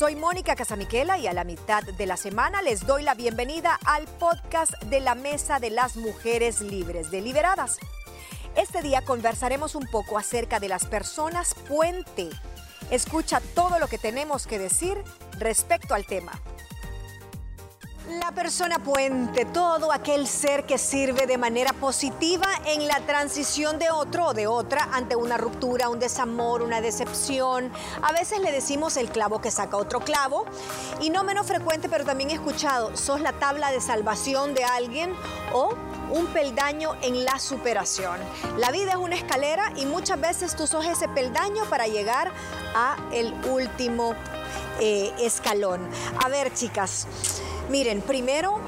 Soy Mónica Casamiquela y a la mitad de la semana les doy la bienvenida al podcast de la Mesa de las Mujeres Libres, deliberadas. Este día conversaremos un poco acerca de las personas puente. Escucha todo lo que tenemos que decir respecto al tema. La persona puente, todo aquel ser que sirve de manera positiva en la transición de otro o de otra ante una ruptura, un desamor, una decepción. A veces le decimos el clavo que saca otro clavo. Y no menos frecuente, pero también he escuchado, sos la tabla de salvación de alguien o un peldaño en la superación. La vida es una escalera y muchas veces tú sos ese peldaño para llegar a el último eh, escalón. A ver, chicas. Miren, primero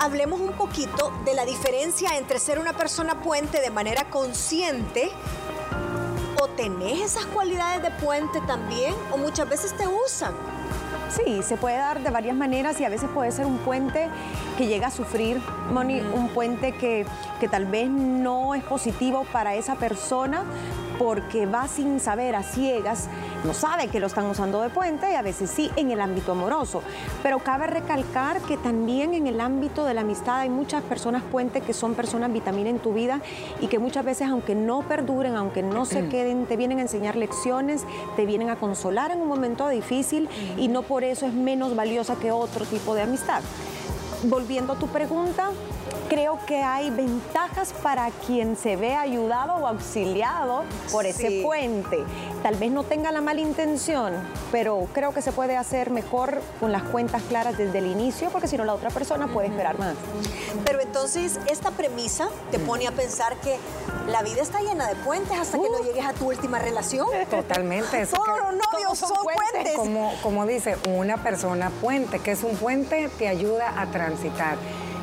hablemos un poquito de la diferencia entre ser una persona puente de manera consciente o tenés esas cualidades de puente también o muchas veces te usan. Sí, se puede dar de varias maneras y a veces puede ser un puente que llega a sufrir, Moni, un puente que, que tal vez no es positivo para esa persona porque va sin saber a ciegas no sabe que lo están usando de puente y a veces sí en el ámbito amoroso. Pero cabe recalcar que también en el ámbito de la amistad hay muchas personas puente que son personas vitamina en tu vida y que muchas veces aunque no perduren, aunque no se queden, te vienen a enseñar lecciones, te vienen a consolar en un momento difícil y no por eso es menos valiosa que otro tipo de amistad. Volviendo a tu pregunta, creo que hay ventajas para quien se ve ayudado o auxiliado por ese puente. Tal vez no tenga la mala intención, pero creo que se puede hacer mejor con las cuentas claras desde el inicio, porque si no la otra persona puede esperar más. Pero entonces esta premisa te pone a pensar que la vida está llena de puentes hasta que no llegues a tu última relación. Totalmente. Todos los novios son, puentes. Como, como dice, una persona puente, que es un puente, te ayuda a transitar.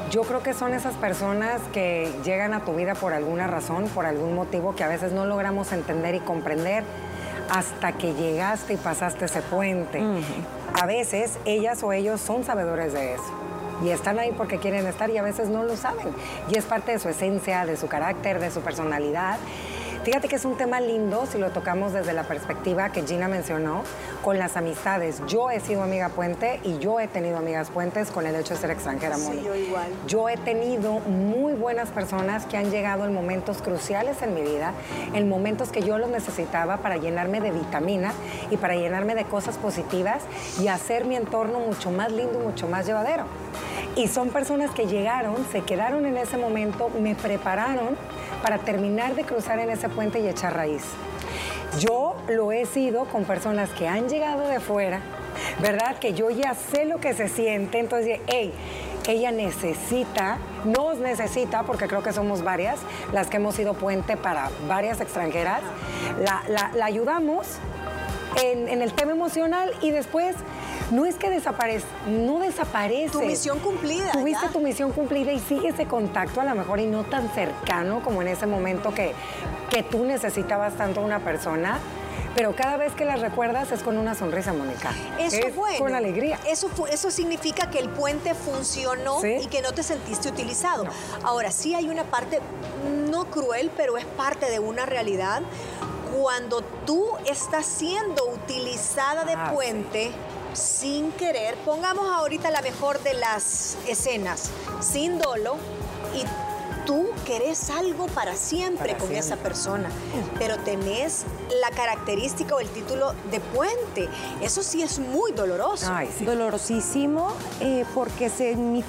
Yo creo que son esas personas que llegan a tu vida por alguna razón, por algún motivo que a veces no logramos entender y comprender hasta que llegaste y pasaste ese puente. A veces ellas o ellos son sabedores de eso y están ahí porque quieren estar y a veces no lo saben. Y es parte de su esencia, de su carácter, de su personalidad. Fíjate que es un tema lindo si lo tocamos desde la perspectiva que Gina mencionó con las amistades. Yo he sido amiga puente y yo he tenido amigas puentes con el hecho de ser extranjera. Sí, yo igual. Yo he tenido muy buenas personas que han llegado en momentos cruciales en mi vida, en momentos que yo los necesitaba para llenarme de vitamina y para llenarme de cosas positivas y hacer mi entorno mucho más lindo y mucho más llevadero. Y son personas que llegaron, se quedaron en ese momento, me prepararon para terminar de cruzar en ese puente y echar raíz. Yo lo he sido con personas que han llegado de fuera, ¿verdad? Que yo ya sé lo que se siente, entonces, hey, ella necesita, nos necesita, porque creo que somos varias, las que hemos sido puente para varias extranjeras, la, ayudamos en, en el tema emocional y después no es que desaparece, no desaparece. Tu misión cumplida. Tuviste tu misión cumplida y sigue ese contacto a lo mejor y no tan cercano como en ese momento que, que tú necesitabas tanto a una persona. Pero cada vez que las recuerdas es con una sonrisa, Mónica. Eso es Con alegría. Eso, eso significa que el puente funcionó y que no te sentiste utilizado. Ahora, sí hay una parte no cruel, pero es parte de una realidad. Cuando tú estás siendo utilizada de ah, puente, sin querer, pongamos ahorita la mejor de las escenas, sin dolo, y tú querés algo para siempre con esa persona, pero tenés la característica o el título de puente. Eso sí es muy doloroso. Dolorosísimo eh, porque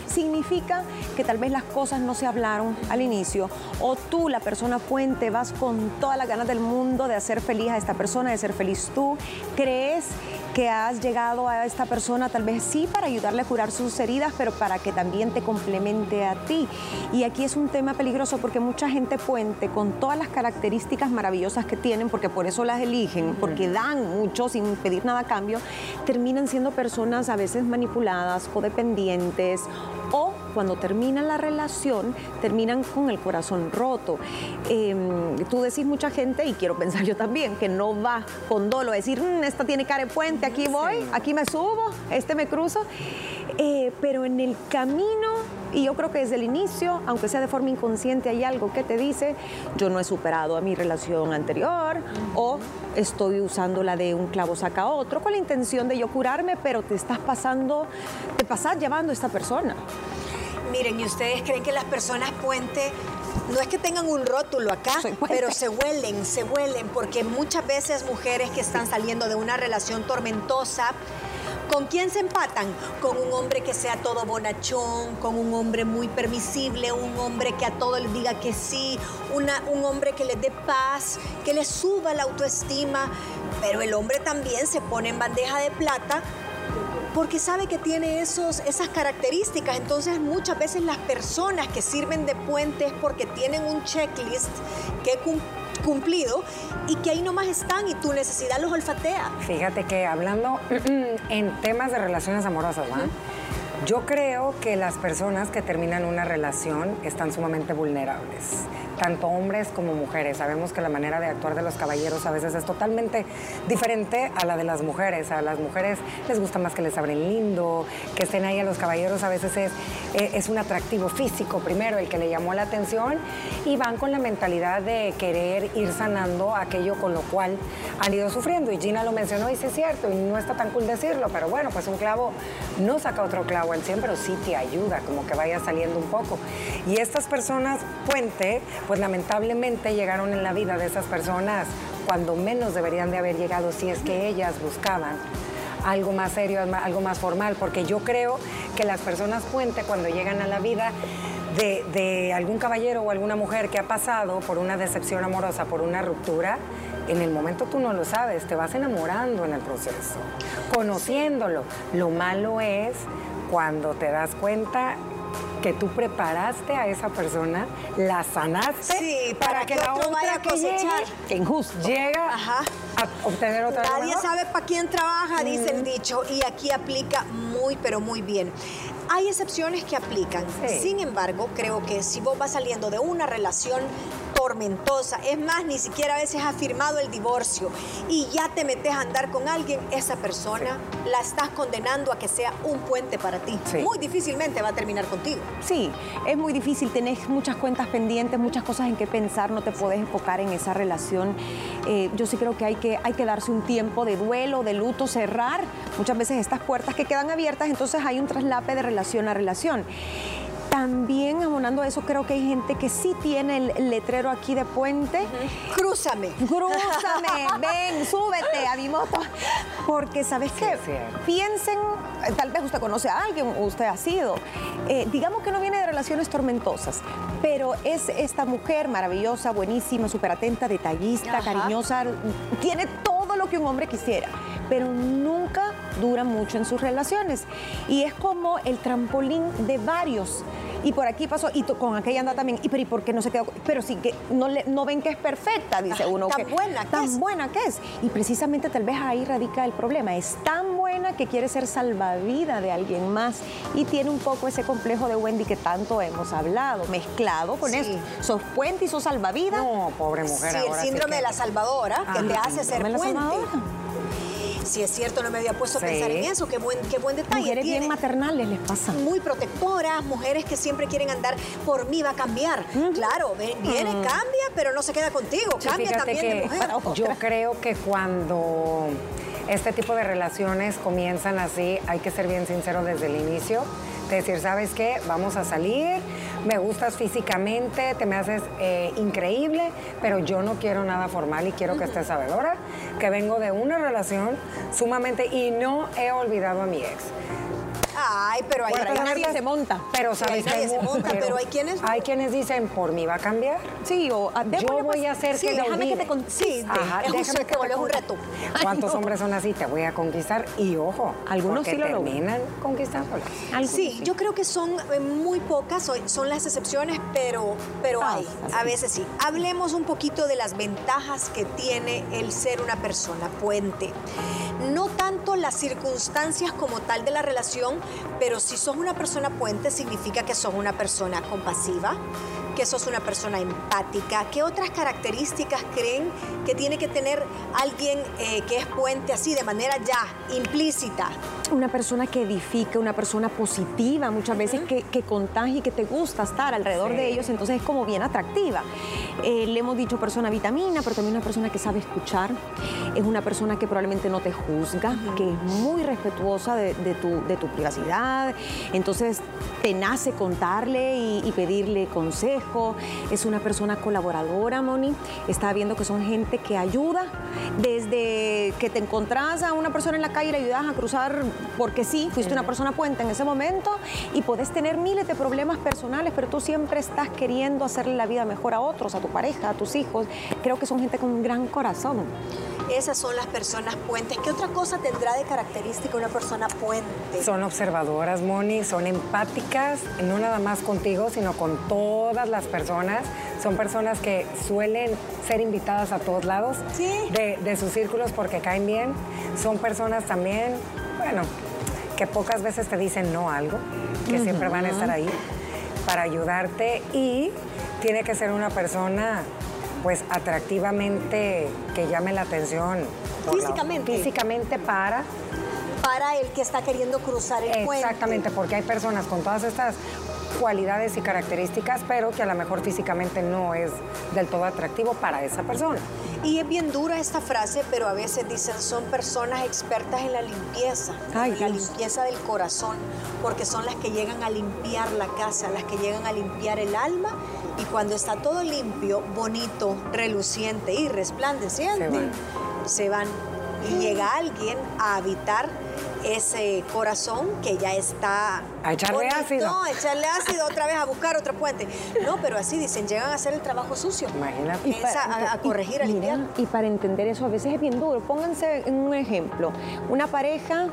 significa que tal vez las cosas no se hablaron al inicio o tú, la persona puente, vas con todas las ganas del mundo de hacer feliz a esta persona, de ser feliz tú, crees que has llegado a esta persona tal vez sí para ayudarle a curar sus heridas, pero para que también te complemente a ti. Y aquí es un tema peligroso porque mucha gente puente con todas las características maravillosas que tienen, porque por eso las eligen, porque dan mucho sin pedir nada a cambio, terminan siendo personas a veces manipuladas, codependientes o cuando terminan la relación, terminan con el corazón roto. Em, tú decís mucha gente, y quiero pensar yo también, que no va con dolo, decir, mm, esta tiene cara de puente, aquí voy, aquí me subo, este me cruzo. Eh, pero en el camino, y yo creo que desde el inicio, aunque sea de forma inconsciente, hay algo que te dice, yo no he superado a mi relación anterior, o estoy usando la de un clavo saca otro con la intención de yo curarme, pero te estás pasando, te pasas llevando a esta persona. Miren, ¿y ustedes creen que las personas puente no es que tengan un rótulo acá, pero se huelen, se huelen, porque muchas veces mujeres que están saliendo de una relación tormentosa, ¿Con quién se empatan? Con un hombre que sea todo bonachón, con un hombre muy permisible, un hombre que a todo le diga que sí, una, un hombre que les dé paz, que les suba la autoestima. Pero el hombre también se pone en bandeja de plata porque sabe que tiene esos, esas características. Entonces muchas veces las personas que sirven de puentes porque tienen un checklist que cumplido y que ahí nomás están y tu necesidad los olfatea. Fíjate que hablando en temas de relaciones amorosas, ¿no? Yo creo que las personas que terminan una relación están sumamente vulnerables tanto hombres como mujeres. Sabemos que la manera de actuar de los caballeros a veces es totalmente diferente a la de las mujeres. A las mujeres les gusta más que les abren lindo, que estén ahí a los caballeros a veces es, eh, es un atractivo físico primero el que le llamó la atención y van con la mentalidad de querer ir sanando aquello con lo cual han ido sufriendo. Y Gina lo mencionó y sí es cierto, y no está tan cool decirlo, pero bueno, pues un clavo no saca otro clavo 100, pero sí te ayuda, como que vaya saliendo un poco. Y estas personas, puente, pues lamentablemente llegaron en la vida de esas personas cuando menos deberían de haber llegado si es que ellas buscaban algo más serio, algo más formal, porque yo creo que las personas puente cuando llegan a la vida de, de, algún caballero o alguna mujer que ha pasado por una decepción amorosa, por una ruptura, en el momento tú no lo sabes, te vas enamorando en el proceso, conociéndolo. Lo malo es cuando te das cuenta que tú preparaste a esa persona, la sanaste para, que, la otra vaya a cosechar. que injusto. llega a obtener otra Nadie sabe para quién trabaja, dice el dicho, y aquí aplica muy, pero muy bien. Hay excepciones que aplican. Sin embargo, creo que si vos vas saliendo de una relación tormentosa, es más, ni siquiera a veces has firmado el divorcio y ya te metes a andar con alguien, esa persona la estás condenando a que sea un puente para ti. Muy difícilmente va a terminar contigo. Sí, es muy difícil, tenés muchas cuentas pendientes, muchas cosas en que pensar, no te puedes enfocar en esa relación. Eh, yo sí creo que hay, que hay que darse un tiempo de duelo, de luto, cerrar muchas veces estas puertas que quedan abiertas, entonces hay un traslape de relación a relación. También abonando a eso, creo que hay gente que sí tiene el letrero aquí de puente. Crúzame. Crúzame, ven, súbete a mi moto. Porque, ¿sabes qué? Piensen, eh, tal vez usted conoce a alguien, usted ha sido. Eh, digamos que no viene de relaciones tormentosas, pero es esta mujer maravillosa, buenísima, súper atenta, detallista, cariñosa, tiene todo lo que un hombre quisiera, pero nunca dura mucho en sus relaciones. Y es como el trampolín de varios y por aquí pasó, y con aquella anda también, y pero ¿y por qué no se quedó? Pero sí que no, le, no ven que es perfecta, dice uno. Tan buena que Tan buena que es. Y precisamente tal vez ahí radica el problema. Es tan buena que quiere ser salvavida de alguien más y tiene un poco ese complejo de Wendy que tanto hemos hablado, mezclado con eso. Sos puente y sos salvavida. No, pobre mujer. Sí, el síndrome de la salvadora que te hace ser puente. Si es cierto, no me había puesto a pensar en eso. Qué buen, qué buen detalle. Mujeres bien maternales les pasa. Muy protectoras, mujeres que siempre quieren andar por mí, va a cambiar. Claro, viene, cambia, pero no se queda contigo. cambia también Yo creo que cuando este tipo de relaciones comienzan así, hay que ser bien sincero desde el inicio decir, ¿sabes qué? Vamos a salir, me gustas físicamente, te me haces eh, increíble, pero yo no quiero nada formal y quiero que estés sabedora que vengo de una relación sumamente y no he olvidado a mi ex. Ay, pero hay quienes nadie se monta. Pero sabes que se monta, pero, hay quienes hay quienes dicen por mí va a cambiar. Sí, o ah, yo voy pues, a hacer sí, que déjame que te sí, Ajá, es déjame que te un reto. ¿Cuántos hombres son así? Te voy a conquistar y ojo, algunos sí lo terminan conquistándolas. Sí, yo creo que son eh, muy pocas, son las excepciones, pero pero hay, a veces sí. Hablemos un poquito de las ventajas que tiene el ser una persona puente. No las circunstancias como tal de la relación, pero si sos una persona puente significa que sos una persona compasiva, que sos una persona empática. ¿Qué otras características creen que tiene que tener alguien eh, que es puente así de manera ya implícita? Una persona que edifica, una persona positiva, muchas veces que, que contagia y que te gusta estar alrededor de ellos, entonces es como bien atractiva. Eh, le hemos dicho persona vitamina, pero también una persona que sabe escuchar, es una persona que probablemente no te juzga, que es muy respetuosa de, tu, de tu privacidad, entonces te nace contarle y, pedirle es una persona colaboradora, Moni, está viendo que son gente que ayuda, desde que te encontrás a una persona en la calle y le ayudas a cruzar porque sí, fuiste una persona puente en ese momento y puedes tener miles de problemas personales, pero tú siempre estás queriendo hacerle la vida mejor a otros, a tu pareja, a tus hijos. Creo que son gente con un gran corazón. Esas son las personas puentes. ¿Qué otra cosa tendrá de característica una persona puente? Son observadoras, Moni, son empáticas, no nada más contigo, sino con todas las personas. Son personas que suelen ser invitadas a todos lados de, de sus círculos porque caen bien. Son personas también, bueno, que pocas veces te dicen no algo, que siempre van a estar ahí para ayudarte y tiene que ser una persona pues atractivamente que llame la atención. Físicamente. físicamente para para el que está queriendo cruzar el puente. Exactamente, porque hay personas con todas estas cualidades y características, pero que a lo mejor físicamente no es del todo atractivo para esa persona. Y es bien dura esta frase, pero a veces dicen son personas expertas en la limpieza, en la limpieza del corazón, porque son las que llegan a limpiar la casa, las que llegan a limpiar el alma y cuando está todo limpio, bonito, reluciente y resplandeciente, se van. Y llega alguien a habitar ese corazón que ya está... A echarle ácido. No, a echarle ácido otra vez, a buscar otra puente. No, pero así dicen, llegan a hacer el trabajo sucio. Imagínate. Y a, corregir, a limpiar. Y para entender eso a veces es bien duro. Pónganse en un ejemplo. Una pareja,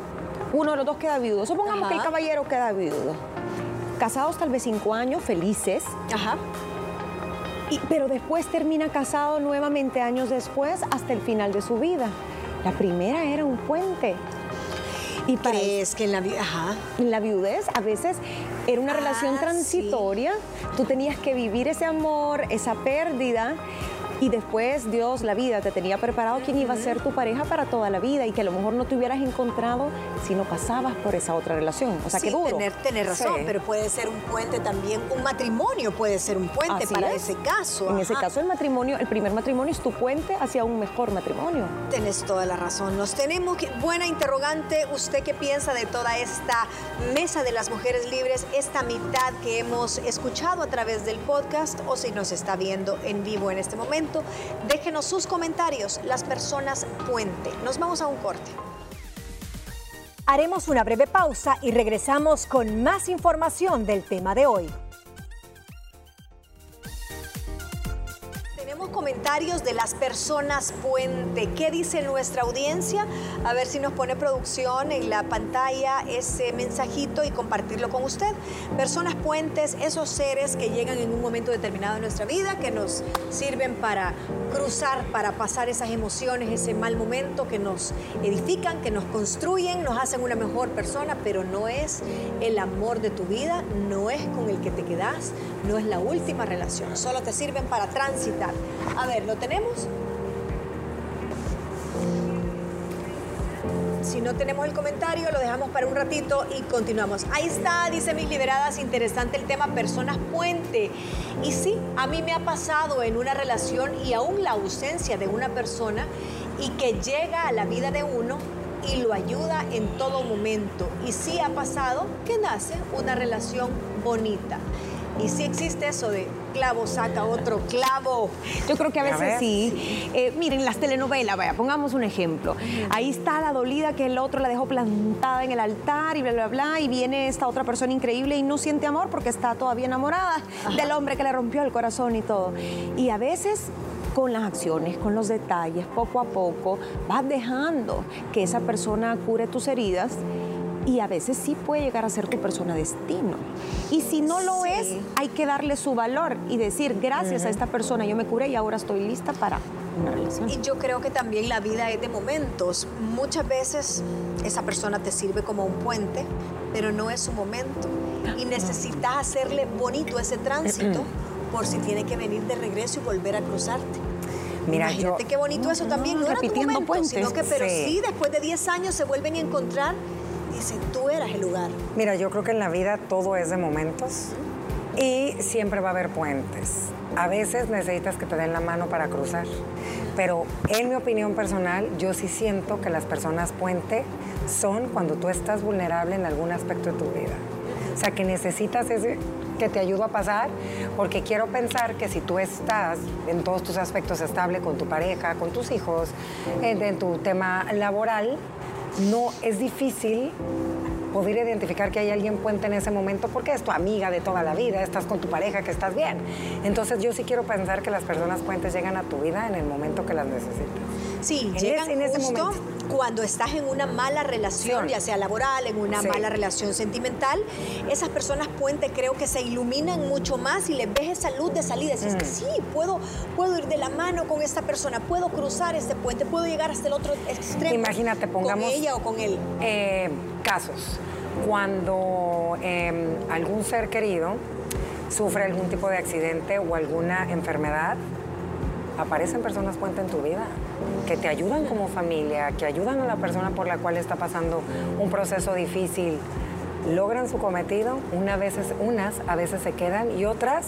uno de los dos queda viudo. Supongamos que el caballero queda viudo. Casados tal vez cinco años, felices. Ajá pero después termina casado nuevamente años después hasta el final de su vida. La primera era un puente. ¿Y crees que en la, en la viudez a veces era una relación ah, transitoria? Tú tenías que vivir ese amor, esa pérdida y después Dios, la vida, te tenía preparado quién iba a ser tu pareja para toda la vida y que a lo mejor no te hubieras encontrado si no pasabas por esa otra relación. O sea, que duro. Tener, tener razón, pero puede ser un puente también, un matrimonio puede ser un puente para ese caso. En ese caso, el matrimonio, el primer matrimonio es tu puente hacia un mejor matrimonio. Tienes toda la razón. Nos tenemos que, buena interrogante, ¿usted qué piensa de toda esta mesa de las mujeres libres, esta mitad que hemos escuchado a través del podcast o si nos está viendo en vivo en este momento? Déjenos sus comentarios, las personas puente. Nos vamos a un corte. Haremos una breve pausa y regresamos con más información del tema de hoy. Comentarios de las personas puente. ¿Qué dice nuestra audiencia? A ver si nos pone producción en la pantalla ese mensajito y compartirlo con usted. Personas puentes, esos seres que llegan en un momento determinado de nuestra vida, que nos sirven para cruzar, para pasar esas emociones, ese mal momento, que nos edifican, que nos construyen, nos hacen una mejor persona, pero no es el amor de tu vida, no es con el que te quedas, no es la última relación, solo te sirven para transitar. A ver, ¿lo tenemos? Si no tenemos el comentario, lo dejamos para un ratito y continuamos. Ahí está, dice mis liberadas, interesante el tema personas puente. Y sí, a mí me ha pasado en una relación y aún la ausencia de una persona y que llega a la vida de uno y lo ayuda en todo momento. Y sí ha pasado que nace una relación bonita. Y sí existe eso de clavo saca otro clavo. Yo creo que a veces sí. Eh, miren, las telenovelas, vaya, pongamos un ejemplo. Ahí está la dolida que el otro la dejó plantada en el altar y bla, bla, bla, y viene esta otra persona increíble y no siente amor porque está todavía enamorada del hombre que le rompió el corazón y todo. Y a veces con las acciones, con los detalles, poco a poco, vas dejando que esa persona cure tus heridas y a veces sí puede llegar a ser tu persona destino. Y si no lo es, hay que darle su valor y decir, gracias a esta persona yo me curé y ahora estoy lista para una relación. Y yo creo que también la vida es de momentos. Muchas veces esa persona te sirve como un puente, pero no es su momento. Y necesitas hacerle bonito ese tránsito por si tiene que venir de regreso y volver a cruzarte. Mira, Imagínate yo- qué bonito eso también. No era tu momento, puentes. sino que, pero Sí. sí, después de 10 años se vuelven a encontrar. Dicen, tú eras el lugar. Mira, yo creo que en la vida todo es de momentos y siempre va a haber puentes. A veces necesitas que te den la mano para cruzar, pero en mi opinión personal, yo sí siento que las personas puente son cuando tú estás vulnerable en algún aspecto de tu vida. O sea, que necesitas ese que te ayude a pasar, porque quiero pensar que si tú estás en todos tus aspectos estable con tu pareja, con tus hijos, en, en tu tema laboral, no es difícil poder identificar que hay alguien puente en ese momento porque es tu amiga de toda la vida, estás con tu pareja, que estás bien. Entonces yo sí quiero pensar que las personas puentes llegan a tu vida en el momento que las necesitas. Sí, En llegan en ese justo momento. Cuando estás en una mala relación, Sí. ya sea laboral, en una Sí. mala relación sentimental. Esas personas puente creo que se iluminan mucho más y les ves esa luz de salida. Dices Mm. que sí, puedo, puedo ir de la mano con esta persona, puedo cruzar este puente, puedo llegar hasta el otro extremo. Imagínate, pongamos- Con ella o con él. Eh, casos. Cuando eh, algún ser querido sufre algún tipo de accidente o alguna enfermedad, aparecen personas puente en tu vida que te ayudan como familia, que ayudan a la persona por la cual está pasando un proceso difícil. Logran su cometido, una veces, unas a veces se quedan y otras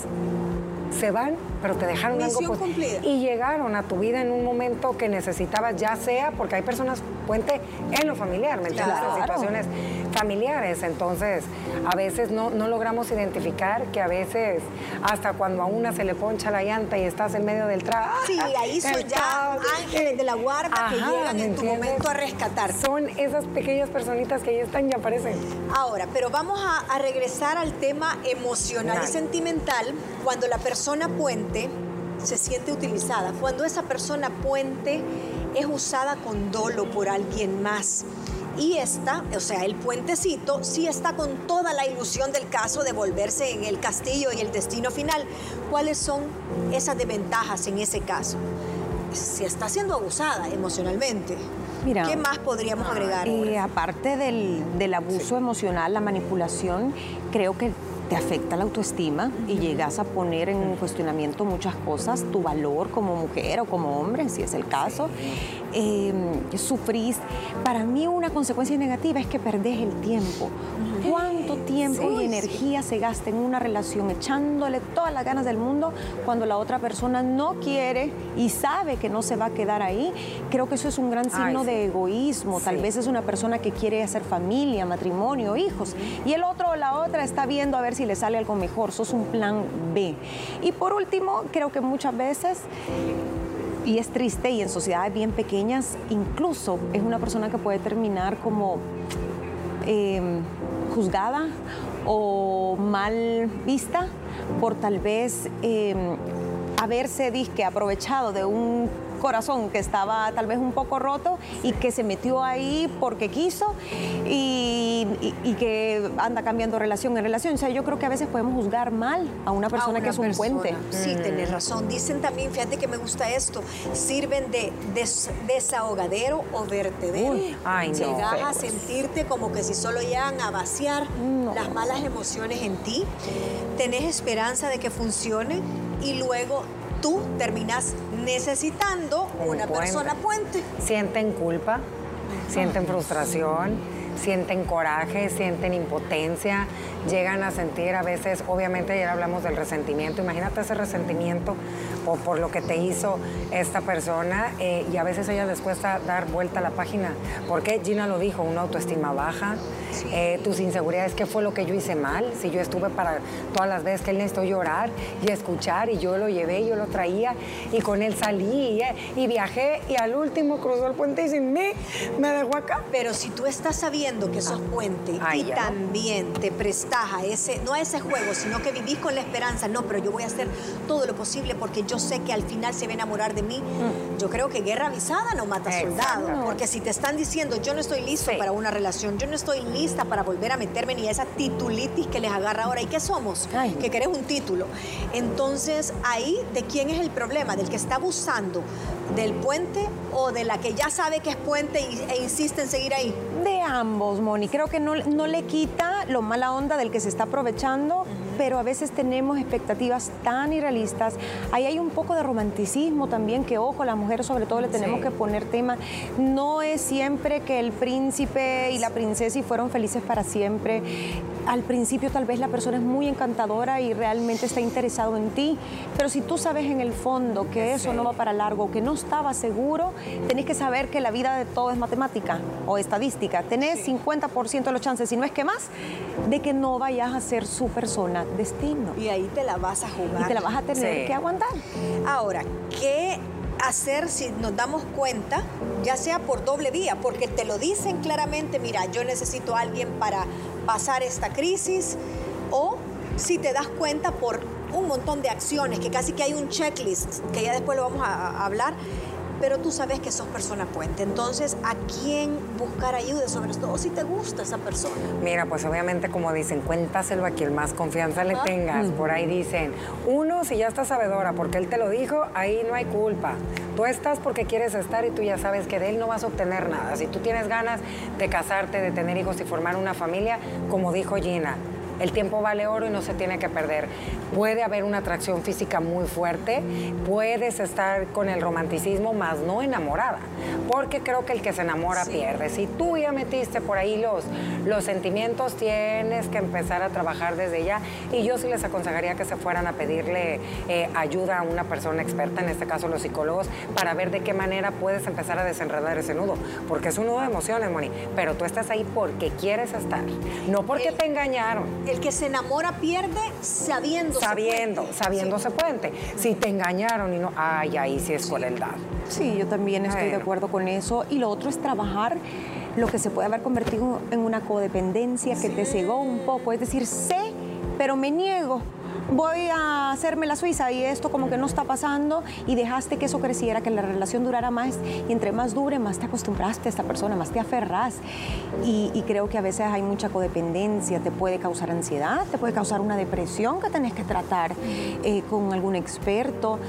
se van, pero te dejaron Misión algo. pos- cumplida. Y llegaron a tu vida en un momento que necesitabas, ya sea porque hay personas puente en lo familiar, ¿me entiendes? Claro. En situaciones familiares. Entonces, a veces no, no logramos identificar que a veces, hasta cuando a una se le poncha la llanta y estás en medio del trabajo. Sí, ahí son ya ángeles de la guarda que llegan en tu momento a rescatarte. Son esas pequeñas personitas que ahí están y aparecen. Ahora, pero vamos a, a regresar al tema emocional y sentimental cuando la persona puente se siente utilizada, cuando esa persona puente es usada con dolo por alguien más. Y esta, o sea, el puentecito, sí está con toda la ilusión del caso de volverse en el castillo y el destino final. ¿Cuáles son esas desventajas en ese caso? Si está siendo abusada emocionalmente, Mira, ¿qué más podríamos agregar? Y ahora? aparte del, del abuso emocional, la manipulación, creo que te afecta la autoestima y llegas a poner en cuestionamiento muchas cosas, tu valor como mujer o como hombre, si es el caso. Eh, sufrís. Para mí una consecuencia negativa es que perdés el tiempo. ¿Cuánto tiempo Sí, y sí. energía se gasta en una relación echándole todas las ganas del mundo cuando la otra persona no quiere y sabe que no se va a quedar ahí? Creo que eso es un gran Ay, signo sí. de egoísmo. Tal Sí. vez es una persona que quiere hacer familia, matrimonio, hijos. Y el otro o la otra está viendo a ver si le sale algo mejor. Sos un plan B. Y por último, creo que muchas veces y es triste y en sociedades bien pequeñas incluso es una persona que puede terminar como eh, juzgada o mal vista por tal vez eh, haberse disque aprovechado de un corazón que estaba tal vez un poco roto y que se metió ahí porque quiso y, y- y que anda cambiando relación en relación. O sea, yo creo que a veces podemos juzgar mal a una persona a que es un persona. puente. Sí, Mm. tenés razón. Dicen también, fíjate que me gusta esto, sirven de des- desahogadero o vertedero. Uy, ay, no. Llegas a sentirte como que si solo llegan a vaciar No. las malas emociones en ti. Tenés esperanza de que funcione y luego tú terminas necesitando Un una puente. persona puente. Sienten culpa, sienten frustración, sienten coraje, sienten impotencia, llegan a sentir a veces, obviamente ayer hablamos del resentimiento, imagínate ese resentimiento por, por lo que te hizo esta persona eh, y a veces a ellas les cuesta dar vuelta a la página. porque Gina lo dijo? Una autoestima baja, eh, tus inseguridades, ¿qué fue lo que yo hice mal? Si yo estuve para todas las veces que él necesitó llorar y escuchar y yo lo llevé, yo lo traía y con él salí eh, y viajé y al último cruzó el puente y sin mí me dejó acá. Pero si tú estás sabiendo que sos puente Ay, y ya. también te prestas a ese, no a ese juego, sino que vivís con la esperanza, no, pero yo voy a hacer todo lo posible porque yo sé que al final se va a enamorar de mí. Yo creo que guerra avisada no mata soldado, porque si te están diciendo yo no estoy listo Sí. para una relación, yo no estoy lista para volver a meterme ni a esa titulitis que les agarra ahora, ¿y qué somos? Ay. Que querés un título. Entonces, ahí, ¿de quién es el problema? ¿Del que está abusando? ¿Del puente o de la que ya sabe que es puente e insiste en seguir ahí? De ambos, Moni. Creo que no, no le quita lo mala onda del que se está aprovechando, pero a veces tenemos expectativas tan irrealistas. Ahí hay un poco de romanticismo también, que ojo, las mujeres sobre todo le tenemos que poner tema. No es siempre que el príncipe y la princesa y fueron felices para siempre. Al principio tal vez la persona es muy encantadora y realmente está interesado en ti, pero si tú sabes en el fondo que eso no va para largo, que no estaba seguro, tenés que saber que la vida de todo es matemática o estadística. Tenés 50% de los chances, si no es que más, de que no vayas a ser su persona destino. Y ahí te la vas a jugar. Y te la vas a tener que aguantar. Ahora, ¿qué hacer si nos damos cuenta, ya sea por doble vía, porque te lo dicen claramente, mira, yo necesito a alguien para pasar esta crisis, o si te das cuenta por un montón de acciones, que casi que hay un checklist, que ya después lo vamos a, hablar, pero tú sabes que sos persona puente. Entonces, ¿a quién buscar ayuda? Sobre todo si te gusta esa persona. Mira, pues obviamente, como dicen, cuéntaselo a quien más confianza le tengas. Por ahí dicen, uno, si ya estás sabedora, porque él te lo dijo, ahí no hay culpa. Tú estás porque quieres estar y tú ya sabes que de él no vas a obtener nada. Si tú tienes ganas de casarte, de tener hijos y formar una familia, como dijo Gina, el tiempo vale oro y no se tiene que perder. Puede haber una atracción física muy fuerte, puedes estar con el romanticismo, más no enamorada, porque creo que el que se enamora pierde. Si tú ya metiste por ahí los, los sentimientos, tienes que empezar a trabajar desde ya y yo sí les aconsejaría que se fueran a pedirle eh, ayuda a una persona experta, en este caso los psicólogos, para ver de qué manera puedes empezar a desenredar ese nudo, porque es un nudo de emociones, Moni, pero tú estás ahí porque quieres estar, no porque te engañaron el que se enamora pierde sabiendo Sabiendo, sabiéndose puente. Si te engañaron y no, ay, ahí sí es crueldad. Sí, yo también estoy de acuerdo con eso. Y lo otro es trabajar lo que se puede haber convertido en una codependencia que te cegó un poco. Es decir, sé, pero me niego voy a hacerme la suiza y esto como que no está pasando y dejaste que eso creciera, que la relación durara más y entre más dure, más te acostumbraste a esta persona, más te aferras. Y, creo que a veces hay mucha codependencia, te puede causar ansiedad, te puede causar una depresión que tenés que tratar eh, con algún experto.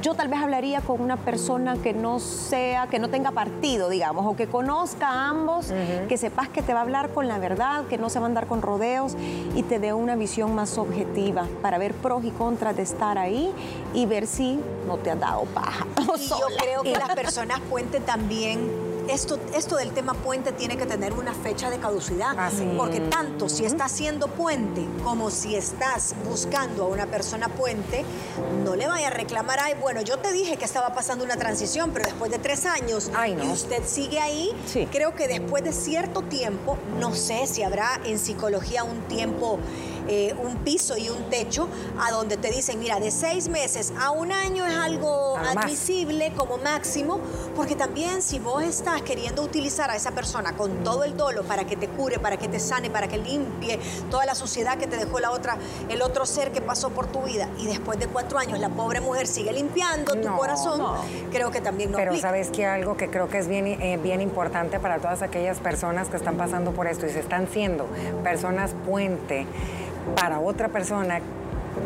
Yo tal vez hablaría con una persona que no sea, que no tenga partido, digamos, o que conozca a ambos, que sepas que te va a hablar con la verdad, que no se va a andar con rodeos y te dé una visión más objetiva para ver pros y contras de estar ahí y ver si no te ha dado paja. Y yo creo que las personas puente también esto, esto del tema puente tiene que tener una fecha de caducidad. Ah, porque tanto si estás siendo puente como si estás buscando a una persona puente, no le vaya a reclamar, ay, bueno, yo te dije que estaba pasando una transición, pero después de tres años y usted sigue ahí, creo que después de cierto tiempo, no sé si habrá en psicología un tiempo eh, un piso y un techo a donde te dicen, mira, de seis meses a un año es algo admisible como máximo, porque también si vos estás queriendo utilizar a esa persona con todo el dolo para que te cure, para que te sane, para que limpie toda la suciedad que te dejó la otra, el otro ser que pasó por tu vida, y después de cuatro años la pobre mujer sigue limpiando tu corazón, creo que también no Pero sabes que algo que creo que es bien, eh, bien importante para todas aquellas personas que están pasando por esto y se están siendo personas puente para otra persona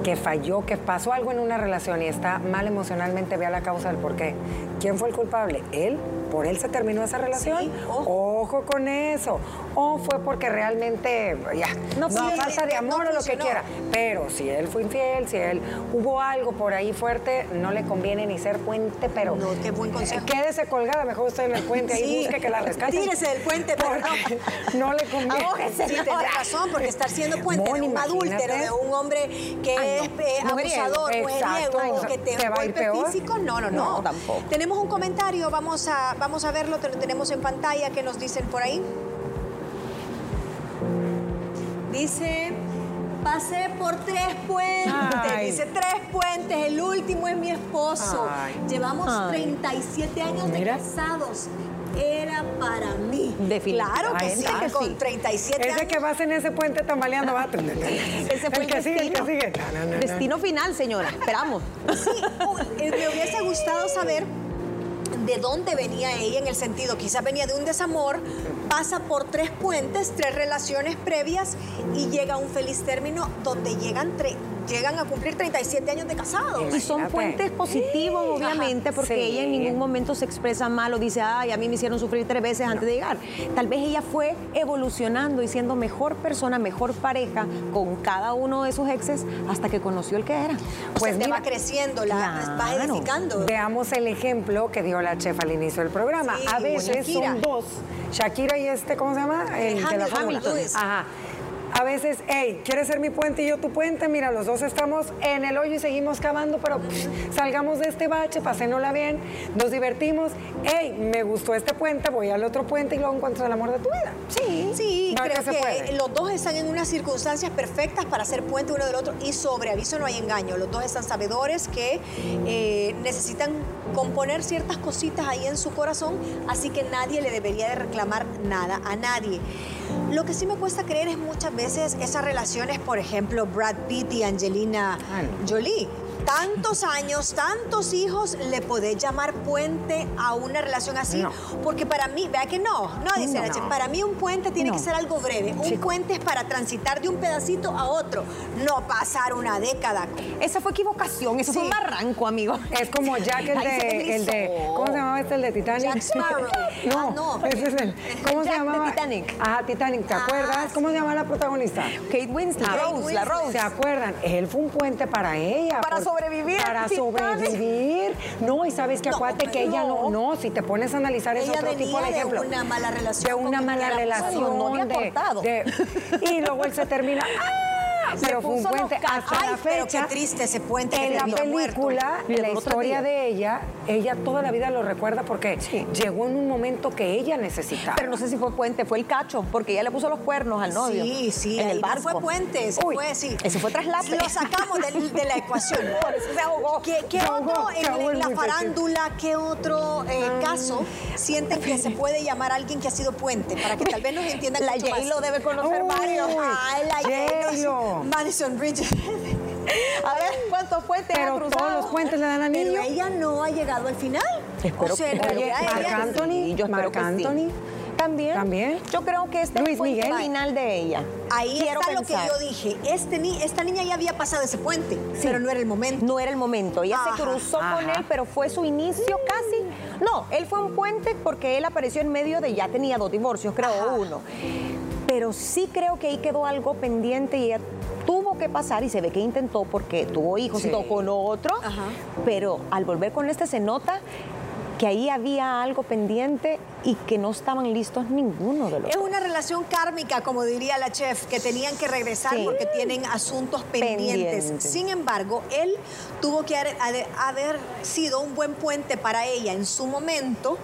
que falló, que pasó algo en una relación y está mal emocionalmente, vea la causa del por qué. ¿Quién fue el culpable? ¿Él? ¿Por él se terminó esa relación? ojo. con eso. O fue porque realmente, ya, no, falta de amor o lo que quiera. Pero si él fue infiel, si él hubo algo por ahí fuerte, no le conviene ni ser puente, pero... No, qué buen consejo. Quédese colgada, mejor usted en el puente, ahí busque que la rescate. Tírese del puente, pero no. le conviene. sí, tiene razón, porque estar siendo puente de un adúltero, de un hombre que es eh, abusador, mujeriego, que te, ¿Te golpe físico, no, no, no. tampoco. Tenemos un comentario, vamos a, vamos a verlo, lo tenemos en pantalla, ¿qué nos dicen por ahí? Dice, pasé por tres puentes, dice tres puentes, el último es mi esposo. Llevamos 37 años de casados era para mí. Claro que sí, que con 37 años. Ese que vas en ese puente tambaleando va. ese fue el, que sigue, el que sigue. destino final, señora. Esperamos. Sí, me hubiese gustado saber de dónde venía ella en el sentido, quizás venía de un desamor, pasa por tres puentes, tres relaciones previas y llega a un feliz término donde llegan, llegan a cumplir 37 años de casado. Y son puentes positivos, obviamente, porque ella en ningún momento se expresa mal o dice, ay, a mí me hicieron sufrir tres veces antes de llegar. Tal vez ella fue evolucionando y siendo mejor persona, mejor pareja con cada uno de sus exes hasta que conoció el que era. Pues va creciendo, la va edificando. Veamos el ejemplo que dio la chef al inicio del programa. a veces son dos, Shakira y este, ¿cómo se llama? El, de la Ajá a veces, hey, ¿quieres ser mi puente y yo tu puente? Mira, los dos estamos en el hoyo y seguimos cavando, pero salgamos de este bache, paséndola bien, nos divertimos. Hey, me gustó este puente, voy al otro puente y luego encuentro el amor de tu vida. Sí, sí, creo que, los dos están en unas circunstancias perfectas para ser puente uno del otro y sobre aviso no hay engaño. Los dos están sabedores que eh, necesitan componer ciertas cositas ahí en su corazón, así que nadie le debería de reclamar nada a nadie. Lo que sí me cuesta creer es muchas veces esas relaciones, por ejemplo, Brad Pitt y Angelina Jolie tantos años, tantos hijos, le podés llamar puente a una relación así? Porque para mí, vea que no, no dice la para mí un puente tiene que ser algo breve. Un puente es para transitar de un pedacito a otro, no pasar una década. Esa fue equivocación, eso fue un barranco, amigo. Es como Jack el de, el de, ¿cómo se llamaba este el de Titanic? Jack Sparrow. no, ah, no, ese es el, ¿cómo se llamaba? Titanic. Ajá, Titanic, ¿te ah, acuerdas? ¿Cómo se llama la protagonista? Kate Winslet. La Rose, la Rose. ¿Se acuerdan? Él fue un puente para ella. Para sobrevivir. Para sobrevivir. No, y sabes que acuérdate que ella no, no, si te pones a analizar es otro tipo de ejemplo. De una mala relación. De una mala relación. No, de, y luego él se termina. ¡ah! pero fue un puente hasta la fecha. qué triste ese puente en la película, la historia de ella, ella toda la vida lo recuerda porque llegó en un momento que ella necesitaba. Pero no sé si fue puente, fue el cacho, porque ella le puso los cuernos al novio. Sí, sí, en el barco. fue puente, ese fue, sí. Ese fue traslate. Lo sacamos de, la ecuación. Por eso se ahogó. ¿Qué, otro, en, la farándula, qué otro eh, ah. caso sienten que se puede llamar a alguien que ha sido puente? Para que tal vez nos entiendan La J lo debe conocer varios. Ay, la Madison Bridges. A ver, ¿cuántos puentes Pero ha cruzado? todos los puentes le dan anillo. Pero ella no ha llegado al final. Espero o sea, que Oye, Marc Anthony, yo Marc Anthony. También. También. Yo creo que este Luis fue el final de ella. Ahí está lo que yo dije. Este esta niña ya había pasado ese puente, pero no era el momento. No era el momento. Ella se cruzó con él, pero fue su inicio casi. No, él fue un puente porque él apareció en medio de ya tenía dos divorcios, creo, uno. Pero sí creo que ahí quedó algo pendiente y ella tuvo que pasar y se ve que intentó porque tuvo hijos y todo con otro, pero al volver con este se nota que ahí había algo pendiente y que no estaban listos ninguno de los Es una relación kármica, como diría la chef, que tenían que regresar porque tienen asuntos pendientes. Sin embargo, él tuvo que haber sido un buen puente para ella en su momento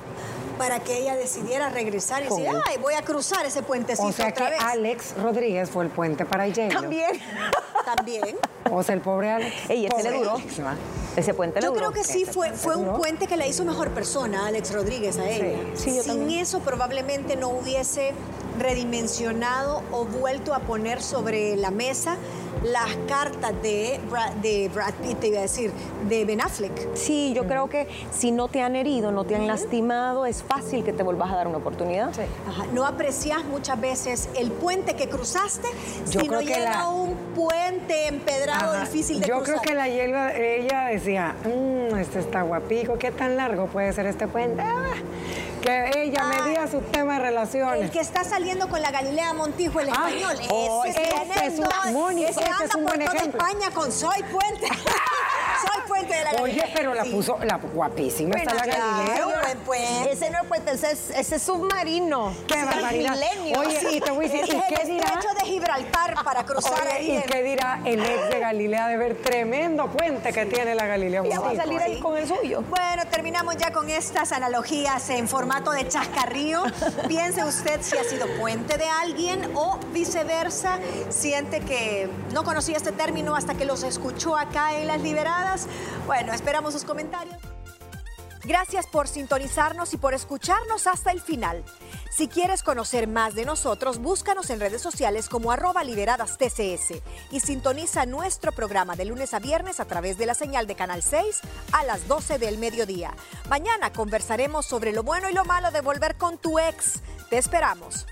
para que ella decidiera regresar y decir, ay, voy a cruzar ese puentecito o sea que Alex Rodríguez fue el puente para ella. También. También. O sea, el pobre Alex. Ey, ese le duró. Ese puente le Yo duró. creo que sí fue, fue un puente que le hizo mejor persona Alex Rodríguez a ella. Sí, Sin eso probablemente no hubiese redimensionado o vuelto a poner sobre la mesa las cartas de Brad, de Brad Pitt, te iba a decir, de Ben Affleck. Sí, yo creo que si no te han herido, no te han lastimado, es fácil que te vuelvas a dar una oportunidad. Sí. No aprecias muchas veces el puente que cruzaste, yo sino creo que era un puente empedrado difícil de yo cruzar. Yo creo que la ella decía, mmm, este está guapico, ¿qué tan largo puede ser este puente? Ah, que ella me medía su tema de relaciones. El que está saliendo con la Galilea Montijo, el ah, español. Oh, ese, es, un, Mónica, ese, ese es un buen ejemplo. España con Soy Puente. Soy Puente de la Galilea. Oye, pero la puso, la guapísima está la Galilea. Ese no es puente, ese es, ese es submarino. Qué barbaridad. Oye, y te voy a decir, ¿y qué dirá? El de Gibraltar para cruzar ahí. ¿Y qué dirá el ex de Galilea de ver tremendo puente que tiene la Galilea Montijo? va a salir ahí con el suyo. Bueno, terminamos ya con estas analogías en formato de chascarrío. Piense usted si ha sido puente de alguien o viceversa. Siente que no conocía este término hasta que los escuchó acá en Las Liberadas. Bueno, esperamos sus comentarios. Gracias por sintonizarnos y por escucharnos hasta el final. Si quieres conocer más de nosotros, búscanos en redes sociales como arroba liberadas TCS y sintoniza nuestro programa de lunes a viernes a través de la señal de Canal 6 a las 12 del mediodía. Mañana conversaremos sobre lo bueno y lo malo de volver con tu ex. Te esperamos.